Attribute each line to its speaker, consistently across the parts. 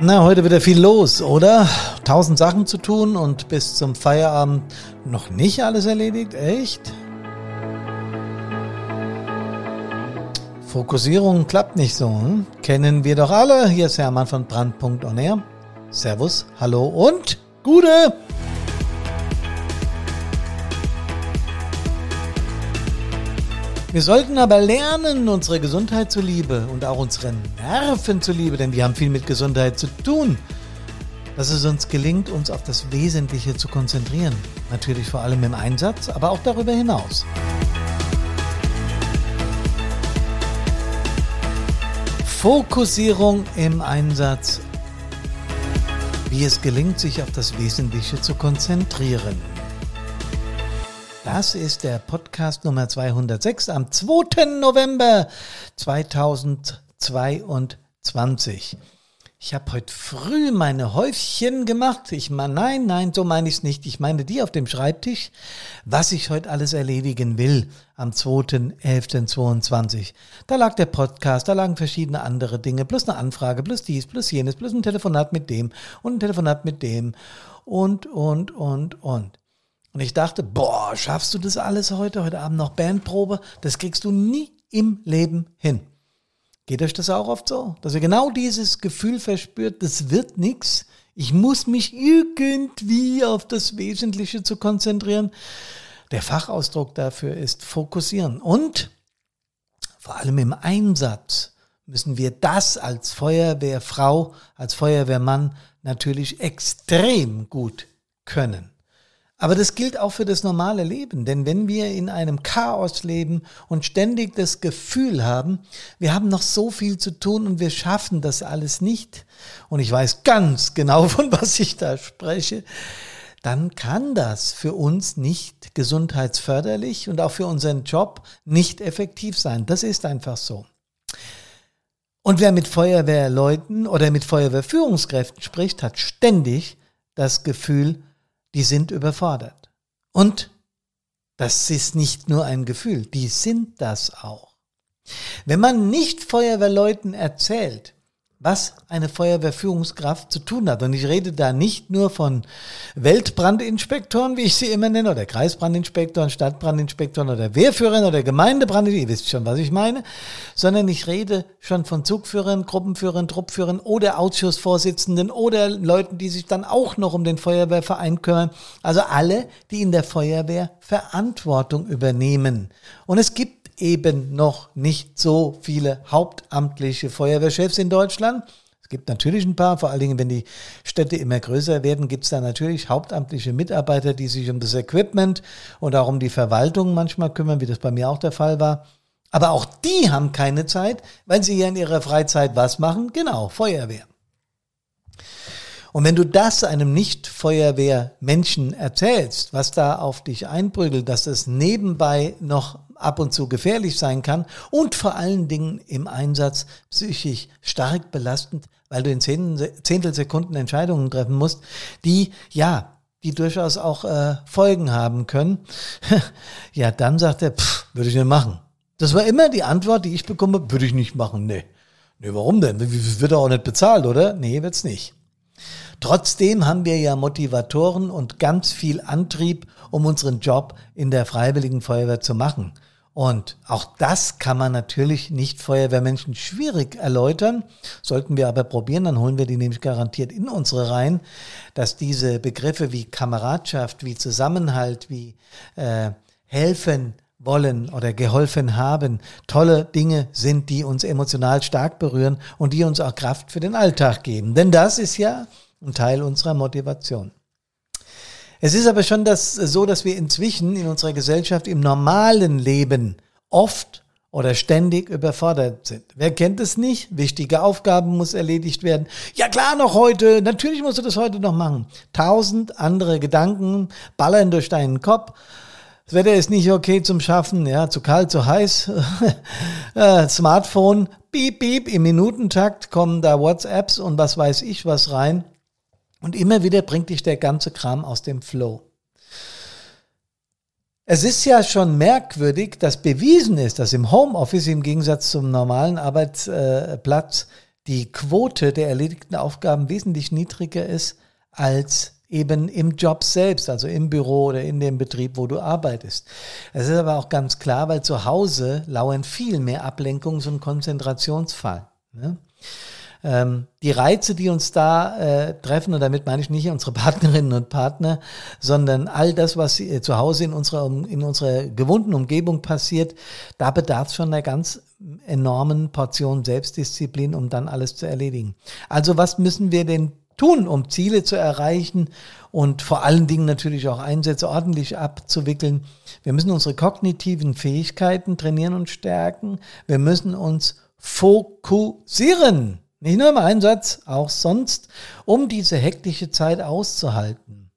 Speaker 1: Na, heute wieder viel los, oder? Tausend Sachen zu tun und bis zum Feierabend noch nicht alles erledigt? Echt? Fokussierung klappt nicht so, hm? Kennen wir doch alle. Hier ist Hermann von Brand.onair. Servus, hallo und Gute! Wir sollten aber lernen, unsere Gesundheit zuliebe und auch unsere Nerven zuliebe, denn wir haben viel mit Gesundheit zu tun, dass es uns gelingt, uns auf das Wesentliche zu konzentrieren. Natürlich vor allem im Einsatz, aber auch darüber hinaus. Fokussierung im Einsatz. Wie es gelingt, sich auf das Wesentliche zu konzentrieren. Das ist der Podcast Nummer 206 am 2. November 2022. Ich habe heute früh meine Häufchen gemacht. Ich meine, nein, nein, so meine ich es nicht. Ich meine die auf dem Schreibtisch, was ich heute alles erledigen will am 2.11.22. Da lag der Podcast, da lagen verschiedene andere Dinge, plus eine Anfrage, plus dies, plus jenes, plus ein Telefonat mit dem und ein Telefonat mit dem und, und, und, und. Und ich dachte, boah, schaffst du das alles heute? Heute Abend noch Bandprobe? Das kriegst du nie im Leben hin. Geht euch das auch oft so? Dass ihr genau dieses Gefühl verspürt, das wird nichts. Ich muss mich irgendwie auf das Wesentliche zu konzentrieren. Der Fachausdruck dafür ist fokussieren. Und vor allem im Einsatz müssen wir das als Feuerwehrfrau, als Feuerwehrmann natürlich extrem gut können. Aber das gilt auch für das normale Leben, denn wenn wir in einem Chaos leben und ständig das Gefühl haben, wir haben noch so viel zu tun und wir schaffen das alles nicht, und ich weiß ganz genau, von was ich da spreche, dann kann das für uns nicht gesundheitsförderlich und auch für unseren Job nicht effektiv sein. Das ist einfach so. Und wer mit Feuerwehrleuten oder mit Feuerwehrführungskräften spricht, hat ständig das Gefühl, die sind überfordert. Und das ist nicht nur ein Gefühl, die sind das auch. Wenn man nicht Feuerwehrleuten erzählt, was eine Feuerwehrführungskraft zu tun hat. Und ich rede da nicht nur von Weltbrandinspektoren, wie ich sie immer nenne, oder Kreisbrandinspektoren, Stadtbrandinspektoren oder Wehrführern oder Gemeindebrandinspektoren, ihr wisst schon, was ich meine, sondern ich rede schon von Zugführern, Gruppenführern, Truppführern oder Ausschussvorsitzenden oder Leuten, die sich dann auch noch um den Feuerwehrverein kümmern. Also alle, die in der Feuerwehr Verantwortung übernehmen. Und es gibt eben noch nicht so viele hauptamtliche Feuerwehrchefs in Deutschland. Es gibt natürlich ein paar, vor allen Dingen, wenn die Städte immer größer werden, gibt es da natürlich hauptamtliche Mitarbeiter, die sich um das Equipment und auch um die Verwaltung manchmal kümmern, wie das bei mir auch der Fall war. Aber auch die haben keine Zeit, weil sie ja in ihrer Freizeit was machen? Genau, Feuerwehr. Und wenn du das einem Nicht-Feuerwehr-Menschen erzählst, was da auf dich einprügelt, dass das nebenbei noch ab und zu gefährlich sein kann und vor allen Dingen im Einsatz psychisch stark belastend, weil du in Zehntelsekunden Entscheidungen treffen musst, die, ja, die durchaus auch äh, Folgen haben können, ja, dann sagt er, würde ich nicht machen. Das war immer die Antwort, die ich bekomme, würde ich nicht machen. Nee. Nee, warum denn? Wird er auch nicht bezahlt, oder? Nee, wird's nicht. Trotzdem haben wir ja Motivatoren und ganz viel Antrieb, um unseren Job in der Freiwilligen Feuerwehr zu machen. Und auch das kann man natürlich nicht Feuerwehrmenschen schwierig erläutern. Sollten wir aber probieren, dann holen wir die nämlich garantiert in unsere Reihen, dass diese Begriffe wie Kameradschaft, wie Zusammenhalt, wie äh, helfen wollen oder geholfen haben, tolle Dinge sind, die uns emotional stark berühren und die uns auch Kraft für den Alltag geben. Denn das ist ja ein Teil unserer Motivation. Es ist aber schon das, so, dass wir inzwischen in unserer Gesellschaft im normalen Leben oft oder ständig überfordert sind. Wer kennt es nicht? Wichtige Aufgaben muss erledigt werden. Ja klar, noch heute. Natürlich musst du das heute noch machen. Tausend andere Gedanken ballern durch deinen Kopf. Das Wetter ist nicht okay zum Schaffen, ja, zu kalt, zu heiß. Äh, Smartphone, piep, piep, im Minutentakt kommen da WhatsApps und was weiß ich was rein. Und immer wieder bringt dich der ganze Kram aus dem Flow. Es ist ja schon merkwürdig, dass bewiesen ist, dass im Homeoffice im Gegensatz zum normalen Arbeitsplatz die Quote der erledigten Aufgaben wesentlich niedriger ist als eben im Job selbst, also im Büro oder in dem Betrieb, wo du arbeitest. Es ist aber auch ganz klar, weil zu Hause lauern viel mehr Ablenkungs- und Konzentrationsfall. Ne? Ähm, die Reize, die uns da äh, treffen, und damit meine ich nicht unsere Partnerinnen und Partner, sondern all das, was äh, zu Hause in unserer, in unserer gewohnten Umgebung passiert, da bedarf es schon einer ganz enormen Portion Selbstdisziplin, um dann alles zu erledigen. Also was müssen wir denn tun, um Ziele zu erreichen und vor allen Dingen natürlich auch Einsätze ordentlich abzuwickeln. Wir müssen unsere kognitiven Fähigkeiten trainieren und stärken. Wir müssen uns fokussieren. Nicht nur im Einsatz, auch sonst, um diese hektische Zeit auszuhalten.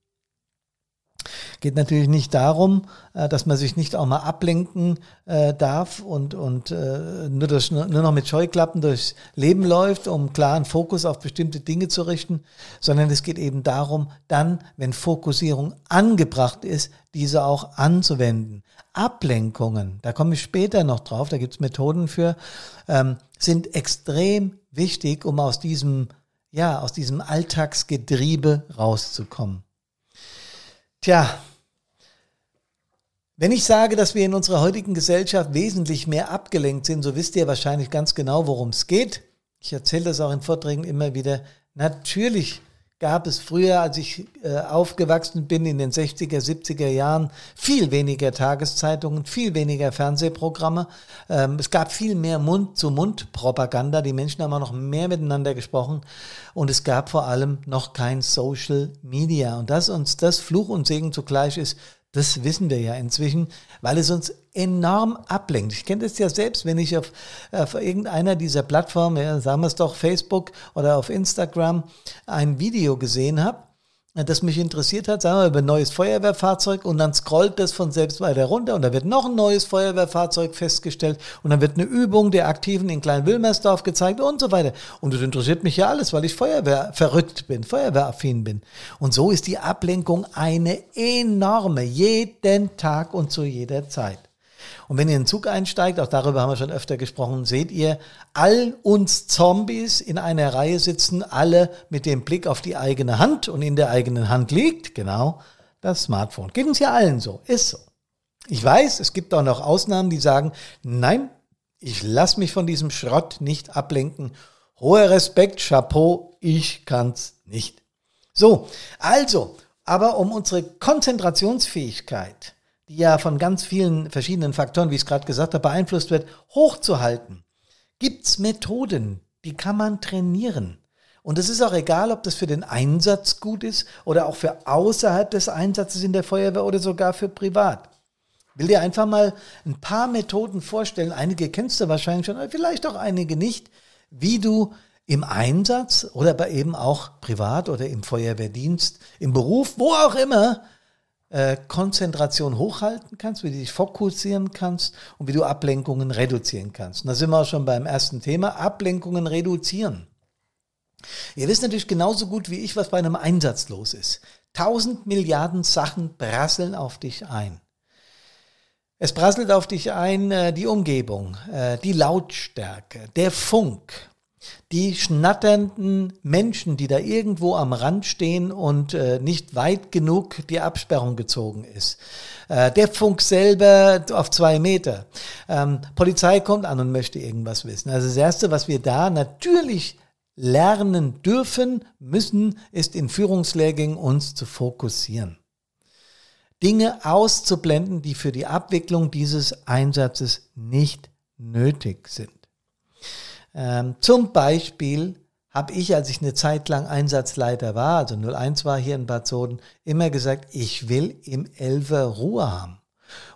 Speaker 1: Geht natürlich nicht darum, äh, dass man sich nicht auch mal ablenken äh, darf und, und äh, nur, durch, nur noch mit Scheuklappen durchs Leben läuft, um klaren Fokus auf bestimmte Dinge zu richten, sondern es geht eben darum, dann, wenn Fokussierung angebracht ist, diese auch anzuwenden. Ablenkungen, da komme ich später noch drauf, da gibt es Methoden für, ähm, sind extrem wichtig, um aus diesem, ja, aus diesem Alltagsgetriebe rauszukommen. Tja, wenn ich sage, dass wir in unserer heutigen Gesellschaft wesentlich mehr abgelenkt sind, so wisst ihr wahrscheinlich ganz genau, worum es geht. Ich erzähle das auch in Vorträgen immer wieder. Natürlich gab es früher, als ich äh, aufgewachsen bin in den 60er, 70er Jahren, viel weniger Tageszeitungen, viel weniger Fernsehprogramme. Ähm, es gab viel mehr Mund-zu-Mund-Propaganda. Die Menschen haben auch noch mehr miteinander gesprochen. Und es gab vor allem noch kein Social Media. Und dass uns das Fluch und Segen zugleich ist, das wissen wir ja inzwischen, weil es uns enorm ablenkt. Ich kenne das ja selbst, wenn ich auf, auf irgendeiner dieser Plattformen, ja, sagen wir es doch Facebook oder auf Instagram, ein Video gesehen habe das mich interessiert hat, sagen wir über ein neues Feuerwehrfahrzeug und dann scrollt das von selbst weiter runter und da wird noch ein neues Feuerwehrfahrzeug festgestellt und dann wird eine Übung der Aktiven in Klein-Wilmersdorf gezeigt und so weiter. Und das interessiert mich ja alles, weil ich Feuerwehr verrückt bin, Feuerwehraffin bin. Und so ist die Ablenkung eine enorme, jeden Tag und zu jeder Zeit. Und wenn ihr in den Zug einsteigt, auch darüber haben wir schon öfter gesprochen, seht ihr all uns Zombies in einer Reihe sitzen, alle mit dem Blick auf die eigene Hand und in der eigenen Hand liegt, genau, das Smartphone. Geht uns ja allen so, ist so. Ich weiß, es gibt auch noch Ausnahmen, die sagen, nein, ich lasse mich von diesem Schrott nicht ablenken. Hoher Respekt, Chapeau, ich kann's nicht. So, also, aber um unsere Konzentrationsfähigkeit die ja von ganz vielen verschiedenen Faktoren, wie ich es gerade gesagt habe, beeinflusst wird, hochzuhalten, gibt es Methoden, die kann man trainieren. Und es ist auch egal, ob das für den Einsatz gut ist oder auch für außerhalb des Einsatzes in der Feuerwehr oder sogar für privat. Ich will dir einfach mal ein paar Methoden vorstellen. Einige kennst du wahrscheinlich schon, vielleicht auch einige nicht, wie du im Einsatz oder aber eben auch privat oder im Feuerwehrdienst, im Beruf, wo auch immer, äh, Konzentration hochhalten kannst, wie du dich fokussieren kannst und wie du Ablenkungen reduzieren kannst. Und da sind wir auch schon beim ersten Thema, Ablenkungen reduzieren. Ihr wisst natürlich genauso gut wie ich, was bei einem Einsatz los ist. Tausend Milliarden Sachen prasseln auf dich ein. Es prasselt auf dich ein äh, die Umgebung, äh, die Lautstärke, der Funk, die schnatternden Menschen, die da irgendwo am Rand stehen und äh, nicht weit genug die Absperrung gezogen ist. Äh, der Funk selber auf zwei Meter. Ähm, Polizei kommt an und möchte irgendwas wissen. Also das Erste, was wir da natürlich lernen dürfen, müssen, ist in Führungslehrgängen uns zu fokussieren. Dinge auszublenden, die für die Abwicklung dieses Einsatzes nicht nötig sind. Ähm, zum Beispiel habe ich, als ich eine Zeit lang Einsatzleiter war, also 01 war hier in Bad Soden, immer gesagt, ich will im Elfer Ruhe haben.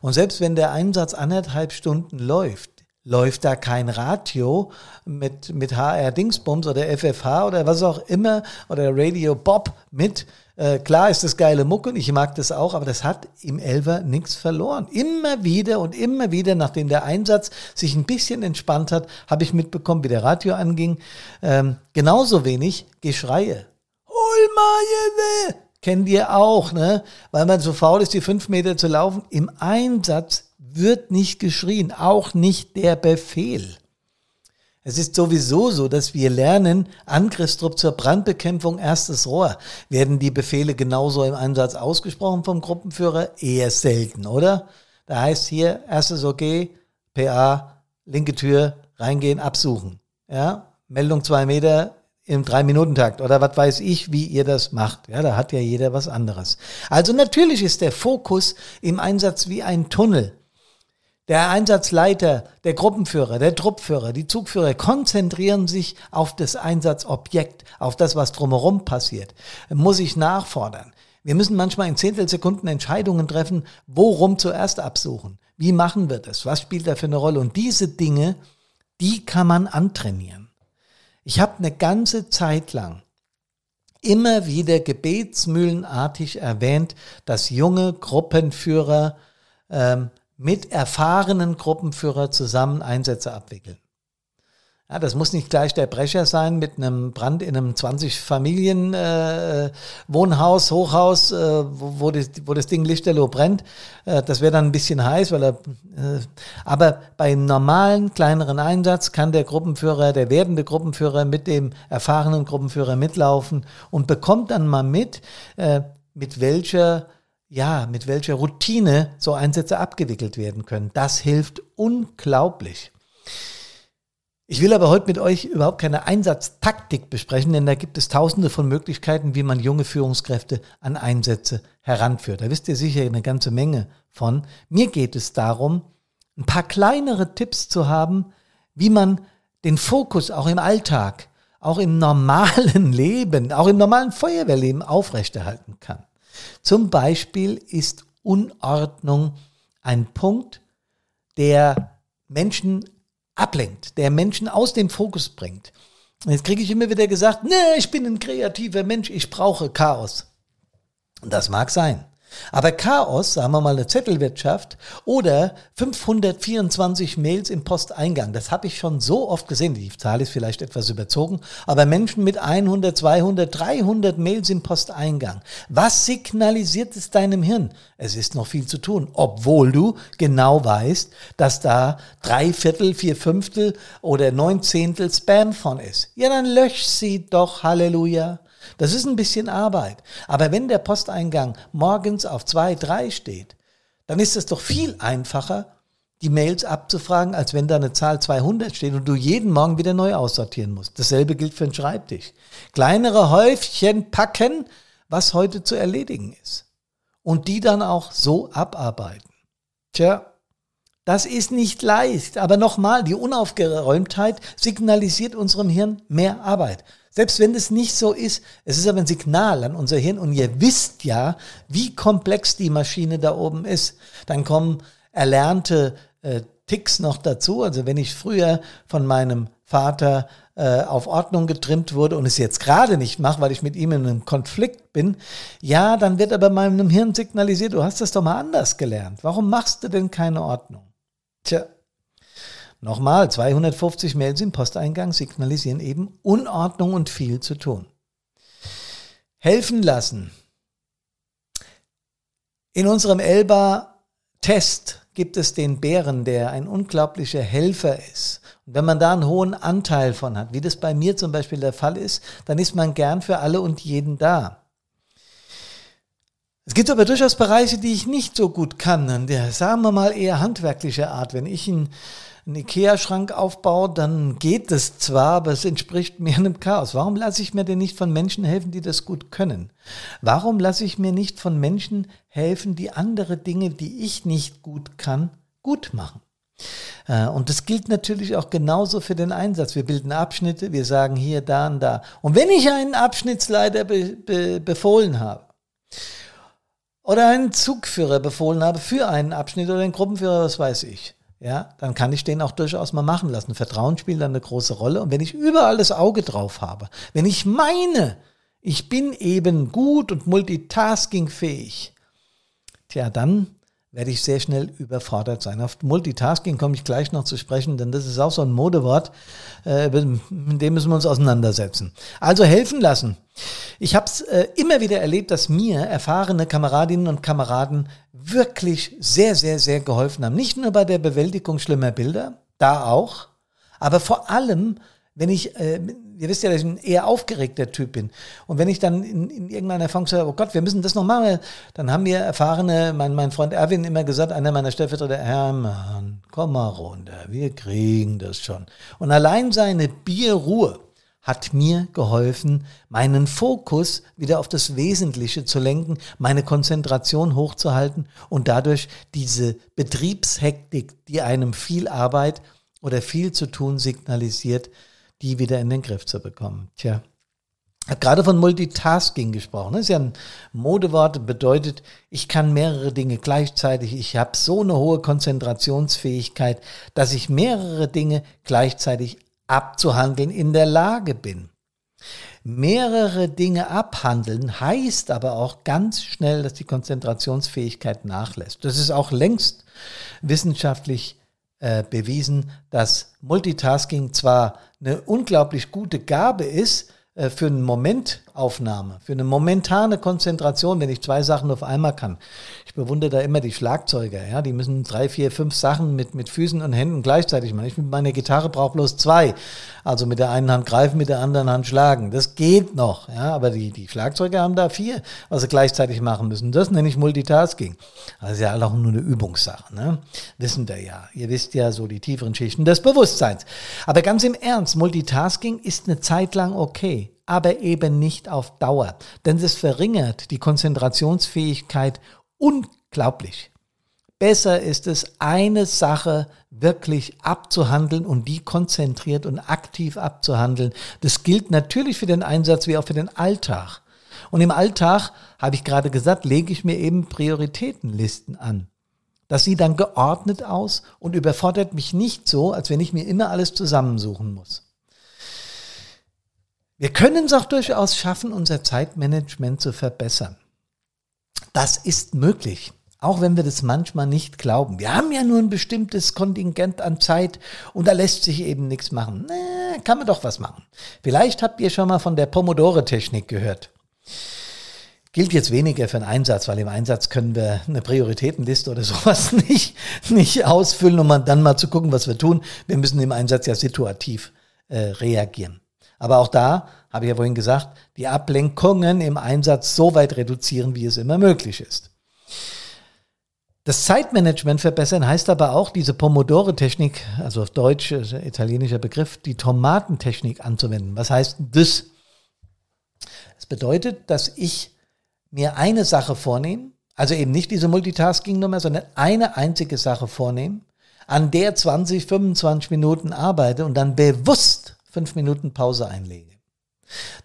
Speaker 1: Und selbst wenn der Einsatz anderthalb Stunden läuft, läuft da kein Radio mit, mit HR Dingsbums oder FFH oder was auch immer oder Radio Bob mit, äh, klar ist das geile Muck und ich mag das auch, aber das hat im Elver nichts verloren. Immer wieder und immer wieder, nachdem der Einsatz sich ein bisschen entspannt hat, habe ich mitbekommen, wie der Radio anging. Ähm, genauso wenig Geschreie. Hol mal, Kennt ihr auch, ne? Weil man so faul ist, die fünf Meter zu laufen. Im Einsatz wird nicht geschrien, auch nicht der Befehl. Es ist sowieso so, dass wir lernen, Angriffstrupp zur Brandbekämpfung, erstes Rohr. Werden die Befehle genauso im Einsatz ausgesprochen vom Gruppenführer? Eher selten, oder? Da heißt hier, erstes OK, PA, linke Tür, reingehen, absuchen. Ja, Meldung zwei Meter im Drei-Minuten-Takt oder was weiß ich, wie ihr das macht. Ja, da hat ja jeder was anderes. Also natürlich ist der Fokus im Einsatz wie ein Tunnel. Der Einsatzleiter, der Gruppenführer, der Truppführer, die Zugführer konzentrieren sich auf das Einsatzobjekt, auf das, was drumherum passiert. Muss ich nachfordern. Wir müssen manchmal in Zehntelsekunden Entscheidungen treffen, worum zuerst absuchen. Wie machen wir das? Was spielt da für eine Rolle? Und diese Dinge, die kann man antrainieren. Ich habe eine ganze Zeit lang immer wieder gebetsmühlenartig erwähnt, dass junge Gruppenführer ähm, mit erfahrenen Gruppenführer zusammen Einsätze abwickeln. Ja, das muss nicht gleich der Brecher sein mit einem Brand in einem 20 Familien äh, Wohnhaus, Hochhaus, äh, wo, wo, das, wo das Ding lichterloh brennt. Äh, das wäre dann ein bisschen heiß, weil er. Äh, aber bei einem normalen kleineren Einsatz kann der Gruppenführer, der werdende Gruppenführer mit dem erfahrenen Gruppenführer mitlaufen und bekommt dann mal mit, äh, mit welcher ja, mit welcher Routine so Einsätze abgewickelt werden können. Das hilft unglaublich. Ich will aber heute mit euch überhaupt keine Einsatztaktik besprechen, denn da gibt es tausende von Möglichkeiten, wie man junge Führungskräfte an Einsätze heranführt. Da wisst ihr sicher eine ganze Menge von. Mir geht es darum, ein paar kleinere Tipps zu haben, wie man den Fokus auch im Alltag, auch im normalen Leben, auch im normalen Feuerwehrleben aufrechterhalten kann. Zum Beispiel ist Unordnung ein Punkt, der Menschen ablenkt, der Menschen aus dem Fokus bringt. Jetzt kriege ich immer wieder gesagt, nee, ich bin ein kreativer Mensch, ich brauche Chaos. Und das mag sein. Aber Chaos, sagen wir mal eine Zettelwirtschaft oder 524 Mails im Posteingang, das habe ich schon so oft gesehen. Die Zahl ist vielleicht etwas überzogen, aber Menschen mit 100, 200, 300 Mails im Posteingang. Was signalisiert es deinem Hirn? Es ist noch viel zu tun, obwohl du genau weißt, dass da drei Viertel, vier Fünftel oder neun Zehntel Spam von ist. Ja, dann lösch sie doch, Halleluja. Das ist ein bisschen Arbeit. Aber wenn der Posteingang morgens auf zwei, drei steht, dann ist es doch viel einfacher, die Mails abzufragen, als wenn da eine Zahl 200 steht und du jeden Morgen wieder neu aussortieren musst. Dasselbe gilt für den Schreibtisch. Kleinere Häufchen packen, was heute zu erledigen ist. Und die dann auch so abarbeiten. Tja, das ist nicht leicht. Aber nochmal, die Unaufgeräumtheit signalisiert unserem Hirn mehr Arbeit. Selbst wenn es nicht so ist, es ist aber ein Signal an unser Hirn und ihr wisst ja, wie komplex die Maschine da oben ist. Dann kommen erlernte äh, Ticks noch dazu. Also wenn ich früher von meinem Vater äh, auf Ordnung getrimmt wurde und es jetzt gerade nicht mache, weil ich mit ihm in einem Konflikt bin, ja, dann wird aber meinem Hirn signalisiert, du hast das doch mal anders gelernt. Warum machst du denn keine Ordnung? Tja, Nochmal, 250 Mails im Posteingang signalisieren eben Unordnung und viel zu tun. Helfen lassen. In unserem Elba-Test gibt es den Bären, der ein unglaublicher Helfer ist. Und wenn man da einen hohen Anteil von hat, wie das bei mir zum Beispiel der Fall ist, dann ist man gern für alle und jeden da. Es gibt aber durchaus Bereiche, die ich nicht so gut kann. Der, sagen wir mal eher handwerklicher Art. Wenn ich ein einen Ikea-Schrank aufbaue, dann geht es zwar, aber es entspricht mir einem Chaos. Warum lasse ich mir denn nicht von Menschen helfen, die das gut können? Warum lasse ich mir nicht von Menschen helfen, die andere Dinge, die ich nicht gut kann, gut machen? Äh, und das gilt natürlich auch genauso für den Einsatz. Wir bilden Abschnitte, wir sagen hier, da und da. Und wenn ich einen Abschnittsleiter be, be, befohlen habe oder einen Zugführer befohlen habe für einen Abschnitt oder einen Gruppenführer, was weiß ich, ja, dann kann ich den auch durchaus mal machen lassen. Vertrauen spielt dann eine große Rolle. Und wenn ich überall das Auge drauf habe, wenn ich meine, ich bin eben gut und multitaskingfähig, tja, dann werde ich sehr schnell überfordert sein. Auf Multitasking komme ich gleich noch zu sprechen, denn das ist auch so ein Modewort, äh, mit dem müssen wir uns auseinandersetzen. Also helfen lassen. Ich habe es äh, immer wieder erlebt, dass mir erfahrene Kameradinnen und Kameraden wirklich sehr, sehr, sehr geholfen haben. Nicht nur bei der Bewältigung schlimmer Bilder, da auch, Aber vor allem, wenn ich, äh, ihr wisst ja, dass ich ein eher aufgeregter Typ bin. Und wenn ich dann in, in irgendeiner Form sage, oh Gott, wir müssen das noch machen, dann haben mir erfahrene, mein, mein Freund Erwin immer gesagt, einer meiner Stellvertreter, Hermann, komm mal runter, wir kriegen das schon. Und allein seine Bierruhe hat mir geholfen, meinen Fokus wieder auf das Wesentliche zu lenken, meine Konzentration hochzuhalten und dadurch diese Betriebshektik, die einem viel Arbeit oder viel zu tun signalisiert, die wieder in den Griff zu bekommen. Tja. Habe gerade von Multitasking gesprochen. Das ist ja ein Modewort, bedeutet, ich kann mehrere Dinge gleichzeitig. Ich habe so eine hohe Konzentrationsfähigkeit, dass ich mehrere Dinge gleichzeitig abzuhandeln in der Lage bin. Mehrere Dinge abhandeln heißt aber auch ganz schnell, dass die Konzentrationsfähigkeit nachlässt. Das ist auch längst wissenschaftlich äh, bewiesen, dass Multitasking zwar eine unglaublich gute Gabe ist, äh, für eine Momentaufnahme, für eine momentane Konzentration, wenn ich zwei Sachen auf einmal kann. Ich bewundere da immer die Schlagzeuger, ja, die müssen drei, vier, fünf Sachen mit, mit Füßen und Händen gleichzeitig machen. Ich mit meiner Gitarre brauche bloß zwei. Also mit der einen Hand greifen, mit der anderen Hand schlagen. Das geht noch, ja, aber die, die Schlagzeuger haben da vier, was sie gleichzeitig machen müssen. Das nenne ich Multitasking. Ist ja auch nur eine Übungssache, ne? Wissen wir ja. Ihr wisst ja so die tieferen Schichten des Bewusstseins. Aber ganz im Ernst, Multitasking ist eine Zeit lang okay aber eben nicht auf Dauer. Denn es verringert die Konzentrationsfähigkeit unglaublich. Besser ist es, eine Sache wirklich abzuhandeln und die konzentriert und aktiv abzuhandeln. Das gilt natürlich für den Einsatz wie auch für den Alltag. Und im Alltag, habe ich gerade gesagt, lege ich mir eben Prioritätenlisten an. Das sieht dann geordnet aus und überfordert mich nicht so, als wenn ich mir immer alles zusammensuchen muss. Wir können es auch durchaus schaffen, unser Zeitmanagement zu verbessern. Das ist möglich, auch wenn wir das manchmal nicht glauben. Wir haben ja nur ein bestimmtes Kontingent an Zeit und da lässt sich eben nichts machen. Nee, kann man doch was machen. Vielleicht habt ihr schon mal von der Pomodore-Technik gehört. Gilt jetzt weniger für einen Einsatz, weil im Einsatz können wir eine Prioritätenliste oder sowas nicht, nicht ausfüllen, um dann mal zu gucken, was wir tun. Wir müssen im Einsatz ja situativ äh, reagieren. Aber auch da, habe ich ja vorhin gesagt, die Ablenkungen im Einsatz so weit reduzieren, wie es immer möglich ist. Das Zeitmanagement verbessern heißt aber auch, diese Pomodore-Technik, also auf Deutsch, italienischer Begriff, die Tomatentechnik anzuwenden. Was heißt das? Das bedeutet, dass ich mir eine Sache vornehme, also eben nicht diese Multitasking-Nummer, sondern eine einzige Sache vornehme, an der 20, 25 Minuten arbeite und dann bewusst fünf Minuten Pause einlege.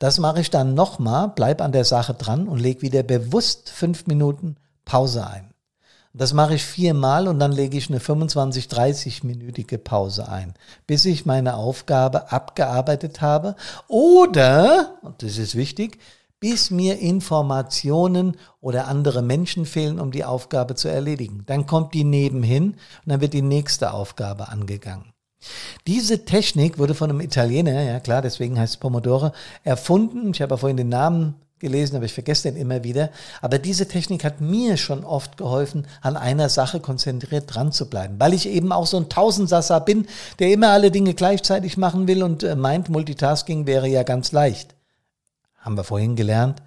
Speaker 1: Das mache ich dann nochmal, bleib an der Sache dran und lege wieder bewusst fünf Minuten Pause ein. Das mache ich viermal und dann lege ich eine 25, 30-minütige Pause ein, bis ich meine Aufgabe abgearbeitet habe. Oder, und das ist wichtig, bis mir Informationen oder andere Menschen fehlen, um die Aufgabe zu erledigen. Dann kommt die nebenhin und dann wird die nächste Aufgabe angegangen. Diese Technik wurde von einem Italiener, ja klar, deswegen heißt es Pomodoro, erfunden. Ich habe ja vorhin den Namen gelesen, aber ich vergesse den immer wieder. Aber diese Technik hat mir schon oft geholfen, an einer Sache konzentriert dran zu bleiben, weil ich eben auch so ein Tausendsasser bin, der immer alle Dinge gleichzeitig machen will und äh, meint, Multitasking wäre ja ganz leicht. Haben wir vorhin gelernt,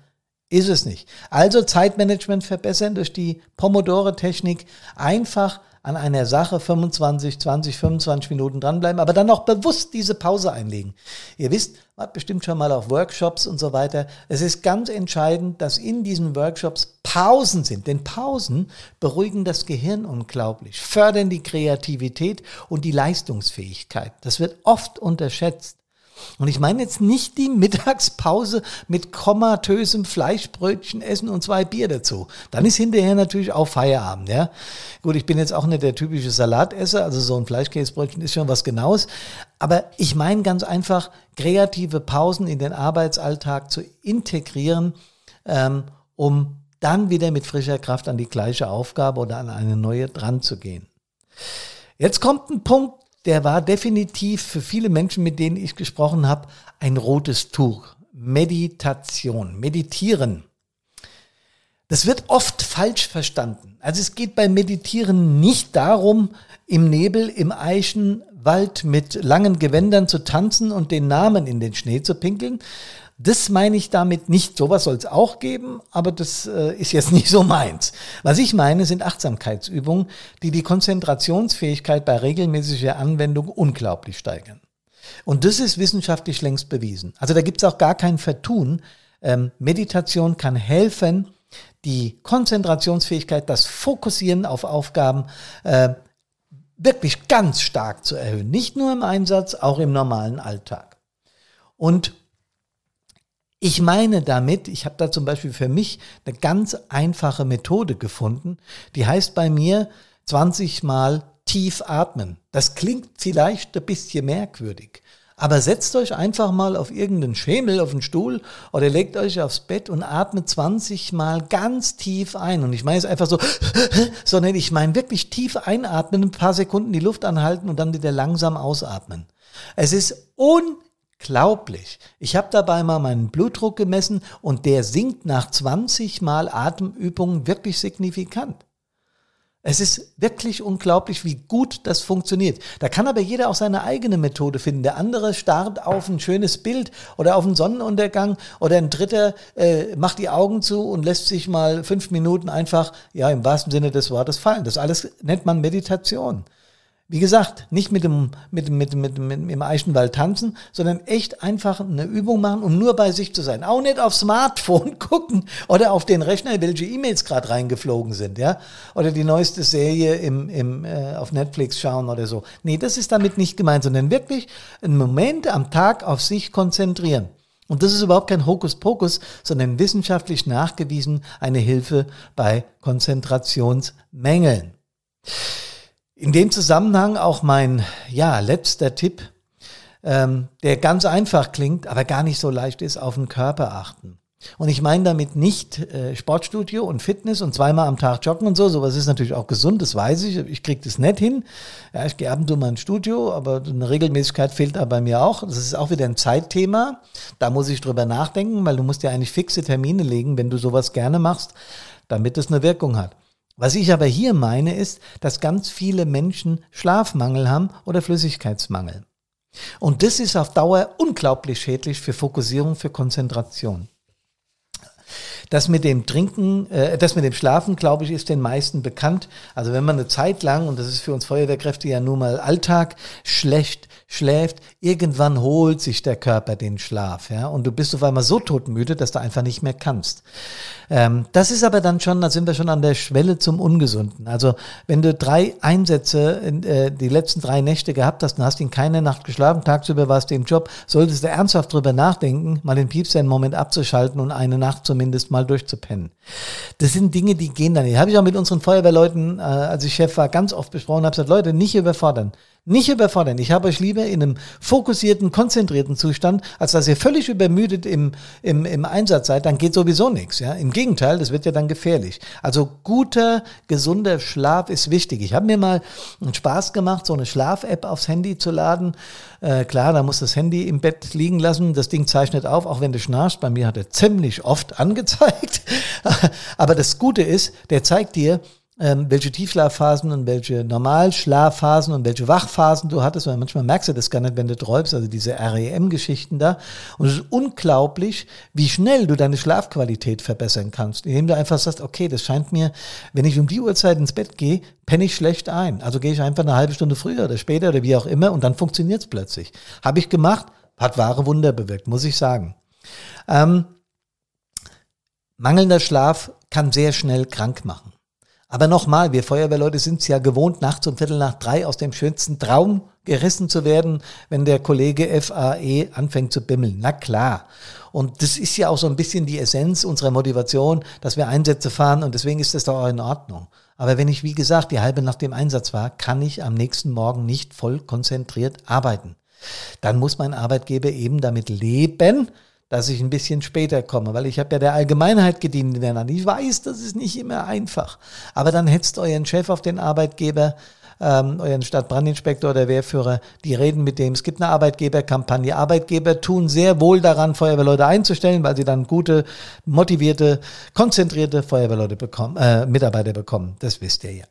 Speaker 1: ist es nicht. Also Zeitmanagement verbessern durch die Pomodoro-Technik einfach an einer Sache 25, 20, 25 Minuten dranbleiben, aber dann auch bewusst diese Pause einlegen. Ihr wisst, man hat bestimmt schon mal auf Workshops und so weiter. Es ist ganz entscheidend, dass in diesen Workshops Pausen sind, denn Pausen beruhigen das Gehirn unglaublich, fördern die Kreativität und die Leistungsfähigkeit. Das wird oft unterschätzt. Und ich meine jetzt nicht die Mittagspause mit komatösem Fleischbrötchen essen und zwei Bier dazu. Dann ist hinterher natürlich auch Feierabend, ja. Gut, ich bin jetzt auch nicht der typische Salatesser, also so ein Fleischkäsebrötchen ist schon was Genaues. Aber ich meine ganz einfach, kreative Pausen in den Arbeitsalltag zu integrieren, ähm, um dann wieder mit frischer Kraft an die gleiche Aufgabe oder an eine neue dran zu gehen. Jetzt kommt ein Punkt, der war definitiv für viele Menschen, mit denen ich gesprochen habe, ein rotes Tuch. Meditation, meditieren. Das wird oft falsch verstanden. Also es geht beim Meditieren nicht darum, im Nebel, im Eichenwald Wald mit langen Gewändern zu tanzen und den Namen in den Schnee zu pinkeln. Das meine ich damit nicht. Sowas soll es auch geben, aber das äh, ist jetzt nicht so meins. Was ich meine, sind Achtsamkeitsübungen, die die Konzentrationsfähigkeit bei regelmäßiger Anwendung unglaublich steigern. Und das ist wissenschaftlich längst bewiesen. Also da gibt es auch gar kein Vertun. Ähm, Meditation kann helfen, die Konzentrationsfähigkeit, das Fokussieren auf Aufgaben äh, wirklich ganz stark zu erhöhen. Nicht nur im Einsatz, auch im normalen Alltag. Und ich meine damit, ich habe da zum Beispiel für mich eine ganz einfache Methode gefunden, die heißt bei mir 20 Mal tief atmen. Das klingt vielleicht ein bisschen merkwürdig. Aber setzt euch einfach mal auf irgendeinen Schemel, auf den Stuhl oder legt euch aufs Bett und atmet 20 Mal ganz tief ein. Und ich meine es einfach so, sondern ich meine wirklich tief einatmen, ein paar Sekunden die Luft anhalten und dann wieder langsam ausatmen. Es ist un Unglaublich. Ich habe dabei mal meinen Blutdruck gemessen und der sinkt nach 20 Mal Atemübungen wirklich signifikant. Es ist wirklich unglaublich, wie gut das funktioniert. Da kann aber jeder auch seine eigene Methode finden. Der andere starrt auf ein schönes Bild oder auf einen Sonnenuntergang oder ein dritter äh, macht die Augen zu und lässt sich mal fünf Minuten einfach, ja, im wahrsten Sinne des Wortes fallen. Das alles nennt man Meditation. Wie gesagt, nicht mit dem, mit, mit, mit, mit, im Eichenwald tanzen, sondern echt einfach eine Übung machen, um nur bei sich zu sein. Auch nicht aufs Smartphone gucken oder auf den Rechner, welche E-Mails gerade reingeflogen sind, ja. Oder die neueste Serie im, im, äh, auf Netflix schauen oder so. Nee, das ist damit nicht gemeint, sondern wirklich einen Moment am Tag auf sich konzentrieren. Und das ist überhaupt kein Hokuspokus, sondern wissenschaftlich nachgewiesen eine Hilfe bei Konzentrationsmängeln. In dem Zusammenhang auch mein ja, letzter Tipp, ähm, der ganz einfach klingt, aber gar nicht so leicht ist, auf den Körper achten. Und ich meine damit nicht äh, Sportstudio und Fitness und zweimal am Tag joggen und so. Sowas ist natürlich auch gesund, das weiß ich. Ich kriege das nicht hin. Ja, ich gehe ab und zu mal ins Studio, aber eine Regelmäßigkeit fehlt da bei mir auch. Das ist auch wieder ein Zeitthema. Da muss ich drüber nachdenken, weil du musst ja eigentlich fixe Termine legen, wenn du sowas gerne machst, damit es eine Wirkung hat. Was ich aber hier meine, ist, dass ganz viele Menschen Schlafmangel haben oder Flüssigkeitsmangel. Und das ist auf Dauer unglaublich schädlich für Fokussierung, für Konzentration. Das mit dem Trinken, äh, das mit dem Schlafen, glaube ich, ist den meisten bekannt. Also wenn man eine Zeit lang, und das ist für uns Feuerwehrkräfte ja nun mal Alltag, schlecht schläft, irgendwann holt sich der Körper den Schlaf, ja, und du bist auf einmal so todmüde, dass du einfach nicht mehr kannst. Ähm, das ist aber dann schon, da sind wir schon an der Schwelle zum Ungesunden. Also wenn du drei Einsätze, in, äh, die letzten drei Nächte gehabt hast und hast ihn keine Nacht geschlafen, tagsüber warst du im Job, solltest du ernsthaft drüber nachdenken, mal den Piepser einen Moment abzuschalten und eine Nacht zumindest mal durchzupennen. Das sind Dinge, die gehen dann nicht. Habe ich auch mit unseren Feuerwehrleuten, äh, als ich Chef war, ganz oft besprochen, habe gesagt, Leute, nicht überfordern. Nicht überfordern. Ich habe euch lieber in einem fokussierten, konzentrierten Zustand, als dass ihr völlig übermüdet im, im, im Einsatz seid, dann geht sowieso nichts. Ja? Im Gegenteil, das wird ja dann gefährlich. Also guter, gesunder Schlaf ist wichtig. Ich habe mir mal einen Spaß gemacht, so eine Schlaf-App aufs Handy zu laden. Äh, klar, da muss das Handy im Bett liegen lassen. Das Ding zeichnet auf, auch wenn du schnarchst. Bei mir hat er ziemlich oft angezeigt. Aber das Gute ist, der zeigt dir, ähm, welche Tiefschlafphasen und welche Normalschlafphasen und welche Wachphasen du hattest, weil manchmal merkst du das gar nicht, wenn du träumst, also diese REM-Geschichten da. Und es ist unglaublich, wie schnell du deine Schlafqualität verbessern kannst, indem du einfach sagst, okay, das scheint mir, wenn ich um die Uhrzeit ins Bett gehe, penne ich schlecht ein. Also gehe ich einfach eine halbe Stunde früher oder später oder wie auch immer und dann funktioniert es plötzlich. Habe ich gemacht, hat wahre Wunder bewirkt, muss ich sagen. Ähm, mangelnder Schlaf kann sehr schnell krank machen. Aber nochmal, wir Feuerwehrleute sind es ja gewohnt, nachts um Viertel nach drei aus dem schönsten Traum gerissen zu werden, wenn der Kollege FAE anfängt zu bimmeln. Na klar. Und das ist ja auch so ein bisschen die Essenz unserer Motivation, dass wir Einsätze fahren und deswegen ist das doch auch in Ordnung. Aber wenn ich, wie gesagt, die halbe nach dem Einsatz war, kann ich am nächsten Morgen nicht voll konzentriert arbeiten. Dann muss mein Arbeitgeber eben damit leben, dass ich ein bisschen später komme, weil ich habe ja der Allgemeinheit gedient in der Land. Ich weiß, das ist nicht immer einfach. Aber dann hetzt euren Chef auf den Arbeitgeber, ähm, euren Stadtbrandinspektor oder Wehrführer, die reden mit dem. Es gibt eine Arbeitgeberkampagne. Arbeitgeber tun sehr wohl daran, Feuerwehrleute einzustellen, weil sie dann gute, motivierte, konzentrierte Feuerwehrleute bekommen, äh, Mitarbeiter bekommen. Das wisst ihr ja.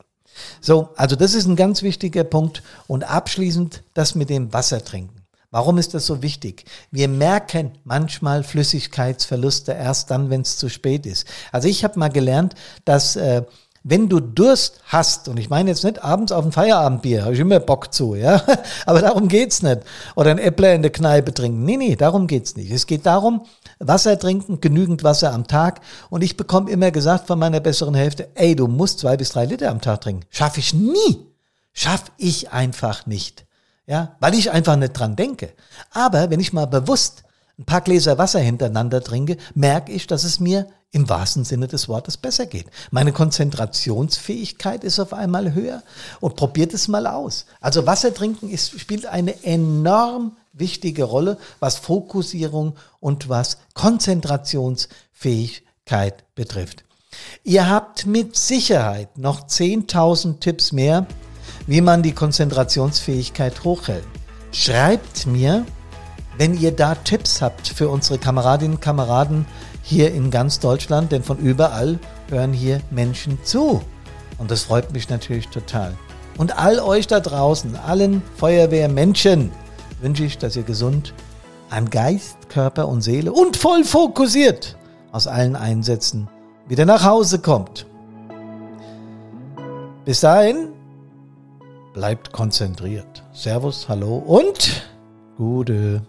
Speaker 1: So, also das ist ein ganz wichtiger Punkt. Und abschließend das mit dem Wasser trinken. Warum ist das so wichtig? Wir merken manchmal Flüssigkeitsverluste erst dann, wenn es zu spät ist. Also ich habe mal gelernt, dass äh, wenn du Durst hast, und ich meine jetzt nicht abends auf ein Feierabendbier, habe ich immer Bock zu, ja, aber darum geht's nicht. Oder ein Äppler in der Kneipe trinken. Nee, nee, darum geht's nicht. Es geht darum, Wasser trinken, genügend Wasser am Tag. Und ich bekomme immer gesagt von meiner besseren Hälfte, ey, du musst zwei bis drei Liter am Tag trinken. Schaffe ich nie. Schaff ich einfach nicht ja, weil ich einfach nicht dran denke. Aber wenn ich mal bewusst ein paar Gläser Wasser hintereinander trinke, merke ich, dass es mir im wahrsten Sinne des Wortes besser geht. Meine Konzentrationsfähigkeit ist auf einmal höher und probiert es mal aus. Also Wasser trinken ist, spielt eine enorm wichtige Rolle, was Fokussierung und was Konzentrationsfähigkeit betrifft. Ihr habt mit Sicherheit noch 10.000 Tipps mehr, wie man die Konzentrationsfähigkeit hochhält. Schreibt mir, wenn ihr da Tipps habt für unsere Kameradinnen und Kameraden hier in ganz Deutschland, denn von überall hören hier Menschen zu. Und das freut mich natürlich total. Und all euch da draußen, allen Feuerwehrmenschen, wünsche ich, dass ihr gesund an Geist, Körper und Seele und voll fokussiert aus allen Einsätzen wieder nach Hause kommt. Bis dahin, bleibt konzentriert. Servus, hallo und gute.